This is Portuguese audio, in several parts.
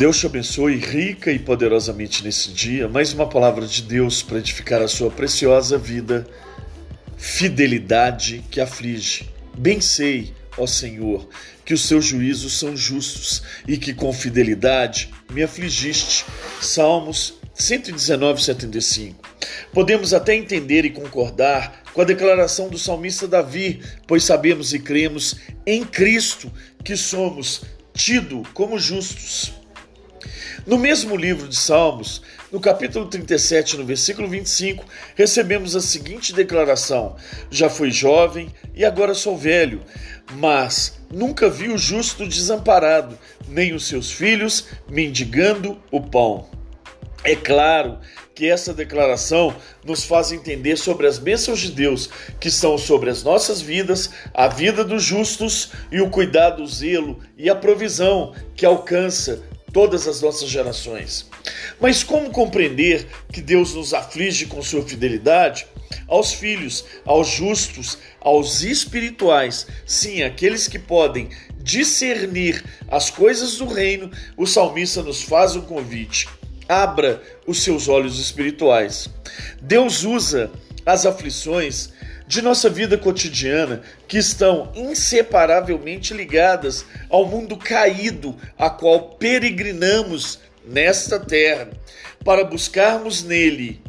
Deus te abençoe rica e poderosamente nesse dia. Mais uma palavra de Deus para edificar a sua preciosa vida. Fidelidade que aflige. Bem sei, ó Senhor, que os seus juízos são justos e que com fidelidade me afligiste. Salmos 119, 75. Podemos até entender e concordar com a declaração do salmista Davi, pois sabemos e cremos em Cristo que somos tido como justos. No mesmo livro de Salmos, no capítulo 37, no versículo 25, recebemos a seguinte declaração: Já fui jovem e agora sou velho, mas nunca vi o justo desamparado, nem os seus filhos mendigando o pão. É claro que essa declaração nos faz entender sobre as bênçãos de Deus que são sobre as nossas vidas, a vida dos justos e o cuidado, o zelo e a provisão que alcança todas as nossas gerações. Mas como compreender que Deus nos aflige com sua fidelidade? Aos filhos, aos justos, aos espirituais, sim, aqueles que podem discernir as coisas do reino, o salmista nos faz um convite abra os seus olhos espirituais. Deus usa as aflições de nossa vida cotidiana que estão inseparavelmente ligadas ao mundo caído a qual peregrinamos nesta terra para buscarmos nele,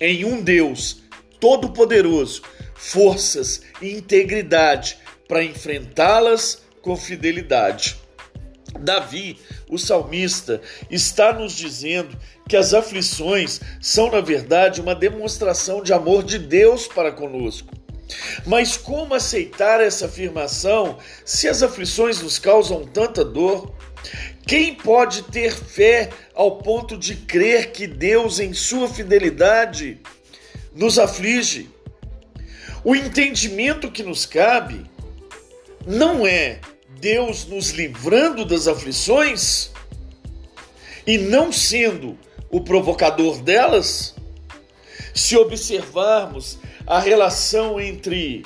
em um Deus todo-poderoso, forças e integridade para enfrentá-las com fidelidade. Davi, o salmista, está nos dizendo que as aflições são, na verdade, uma demonstração de amor de Deus para conosco. Mas como aceitar essa afirmação se as aflições nos causam tanta dor? Quem pode ter fé ao ponto de crer que Deus, em sua fidelidade, nos aflige? O entendimento que nos cabe não é Deus nos livrando das aflições e não sendo o provocador delas? Se observarmos a relação entre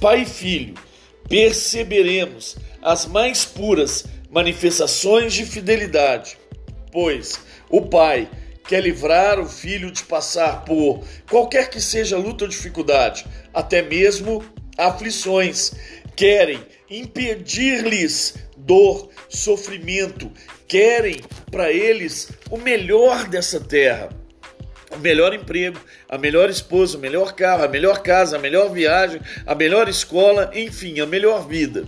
pai e filho, perceberemos as mais puras manifestações de fidelidade, pois o pai quer livrar o filho de passar por qualquer que seja luta ou dificuldade, até mesmo aflições, querem impedir-lhes dor, sofrimento, querem para eles o melhor dessa terra. O melhor emprego, a melhor esposa, o melhor carro, a melhor casa, a melhor viagem, a melhor escola, enfim, a melhor vida.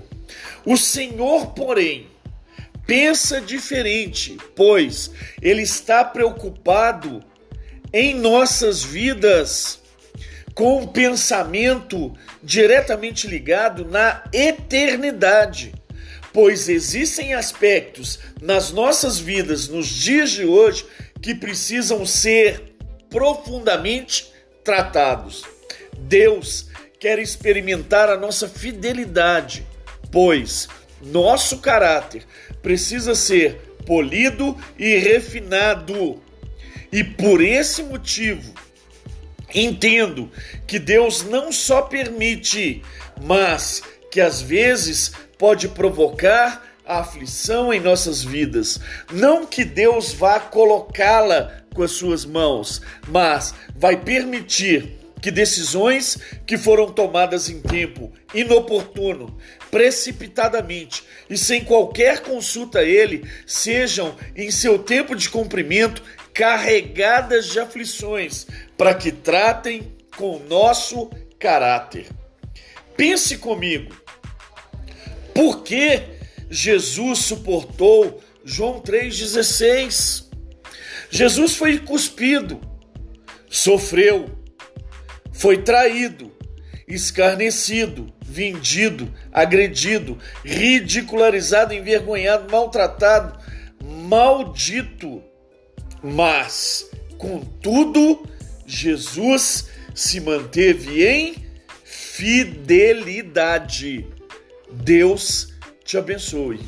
O Senhor, porém, pensa diferente, pois Ele está preocupado em nossas vidas com um pensamento diretamente ligado na eternidade, pois existem aspectos nas nossas vidas nos dias de hoje que precisam ser profundamente tratados. Deus quer experimentar a nossa fidelidade, pois nosso caráter precisa ser polido e refinado. E por esse motivo, Entendo que Deus não só permite, mas que às vezes pode provocar a aflição em nossas vidas. Não que Deus vá colocá-la com as suas mãos, mas vai permitir que decisões que foram tomadas em tempo inoportuno, precipitadamente e sem qualquer consulta a Ele, sejam em seu tempo de cumprimento carregadas de aflições, para que tratem com nosso caráter. Pense comigo, por que Jesus suportou João 3,16? Jesus foi cuspido, sofreu, foi traído, escarnecido, vendido, agredido, ridicularizado, envergonhado, maltratado, maldito mas, contudo, Jesus se manteve em fidelidade. Deus te abençoe.